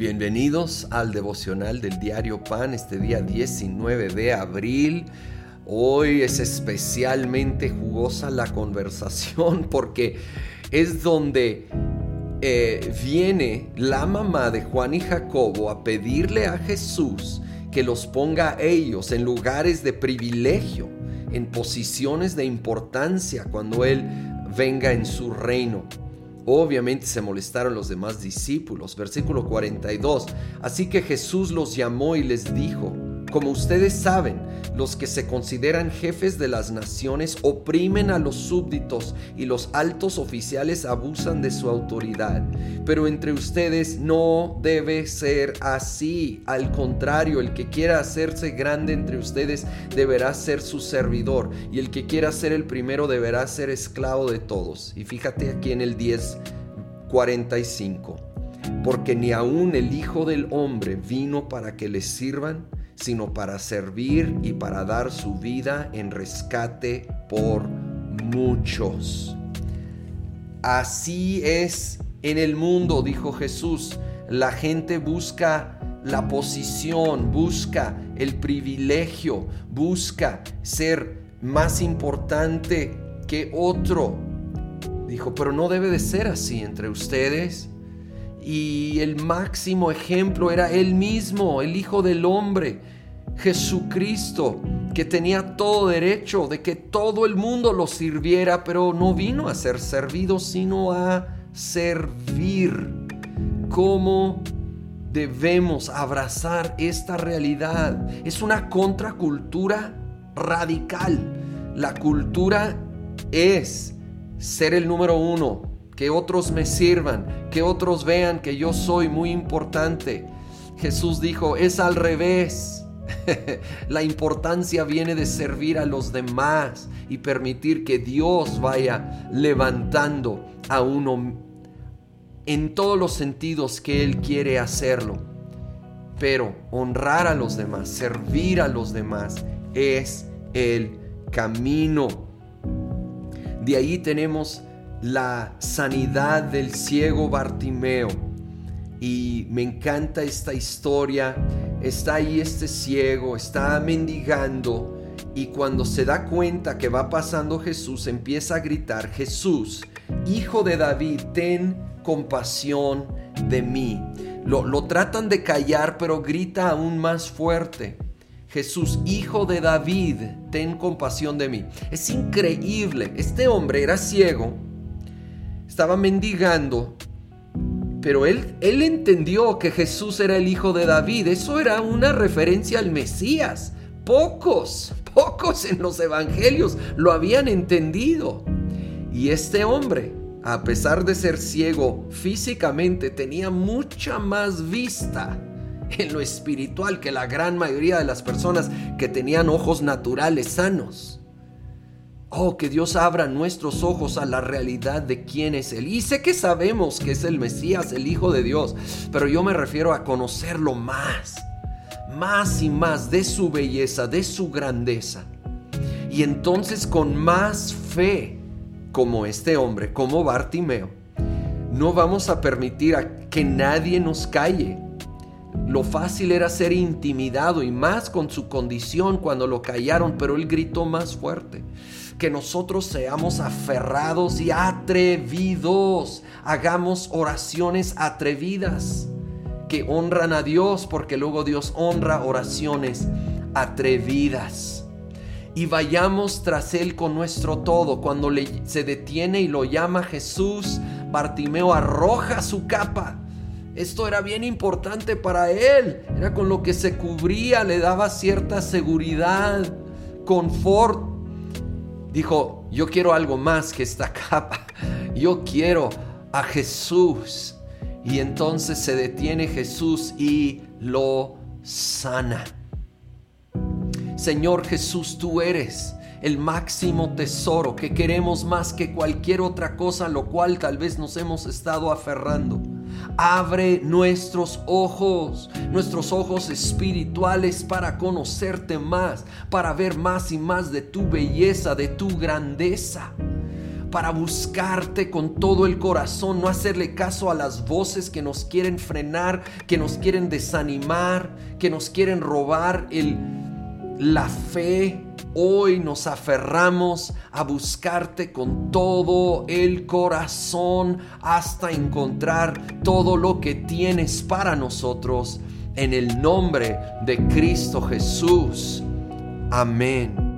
Bienvenidos al devocional del diario Pan este día 19 de abril. Hoy es especialmente jugosa la conversación porque es donde eh, viene la mamá de Juan y Jacobo a pedirle a Jesús que los ponga a ellos en lugares de privilegio, en posiciones de importancia cuando Él venga en su reino. Obviamente se molestaron los demás discípulos. Versículo 42. Así que Jesús los llamó y les dijo, como ustedes saben, los que se consideran jefes de las naciones oprimen a los súbditos y los altos oficiales abusan de su autoridad. Pero entre ustedes no debe ser así. Al contrario, el que quiera hacerse grande entre ustedes deberá ser su servidor y el que quiera ser el primero deberá ser esclavo de todos. Y fíjate aquí en el 10:45. Porque ni aun el Hijo del Hombre vino para que les sirvan, sino para servir y para dar su vida en rescate por muchos. Así es en el mundo, dijo Jesús. La gente busca la posición, busca el privilegio, busca ser más importante que otro. Dijo, pero no debe de ser así entre ustedes. Y el máximo ejemplo era él mismo, el Hijo del Hombre, Jesucristo, que tenía todo derecho de que todo el mundo lo sirviera, pero no vino a ser servido, sino a servir. ¿Cómo debemos abrazar esta realidad? Es una contracultura radical. La cultura es ser el número uno, que otros me sirvan, que otros vean que yo soy muy importante. Jesús dijo, es al revés. La importancia viene de servir a los demás y permitir que Dios vaya levantando a uno en todos los sentidos que Él quiere hacerlo. Pero honrar a los demás, servir a los demás, es el camino. De ahí tenemos la sanidad del ciego Bartimeo. Y me encanta esta historia. Está ahí este ciego, está mendigando. Y cuando se da cuenta que va pasando Jesús, empieza a gritar, Jesús, hijo de David, ten compasión de mí. Lo, lo tratan de callar, pero grita aún más fuerte. Jesús, hijo de David, ten compasión de mí. Es increíble. Este hombre era ciego, estaba mendigando, pero él, él entendió que Jesús era el hijo de David. Eso era una referencia al Mesías. Pocos, pocos en los evangelios lo habían entendido. Y este hombre, a pesar de ser ciego físicamente, tenía mucha más vista en lo espiritual que la gran mayoría de las personas que tenían ojos naturales sanos. Oh, que Dios abra nuestros ojos a la realidad de quién es Él. Y sé que sabemos que es el Mesías, el Hijo de Dios, pero yo me refiero a conocerlo más, más y más de su belleza, de su grandeza. Y entonces con más fe, como este hombre, como Bartimeo, no vamos a permitir a que nadie nos calle. Lo fácil era ser intimidado y más con su condición cuando lo callaron, pero él gritó más fuerte que nosotros seamos aferrados y atrevidos. Hagamos oraciones atrevidas que honran a Dios porque luego Dios honra oraciones atrevidas. Y vayamos tras Él con nuestro todo. Cuando le, se detiene y lo llama Jesús, Bartimeo arroja su capa. Esto era bien importante para él. Era con lo que se cubría, le daba cierta seguridad, confort dijo, yo quiero algo más que esta capa, yo quiero a Jesús. Y entonces se detiene Jesús y lo sana. Señor Jesús, tú eres el máximo tesoro que queremos más que cualquier otra cosa, lo cual tal vez nos hemos estado aferrando. Abre nuestros ojos, nuestros ojos espirituales para conocerte más, para ver más y más de tu belleza, de tu grandeza. para buscarte con todo el corazón, no hacerle caso a las voces que nos quieren frenar, que nos quieren desanimar, que nos quieren robar el, la fe. Hoy nos aferramos a buscarte con todo el corazón hasta encontrar todo lo que tienes para nosotros en el nombre de Cristo Jesús. Amén.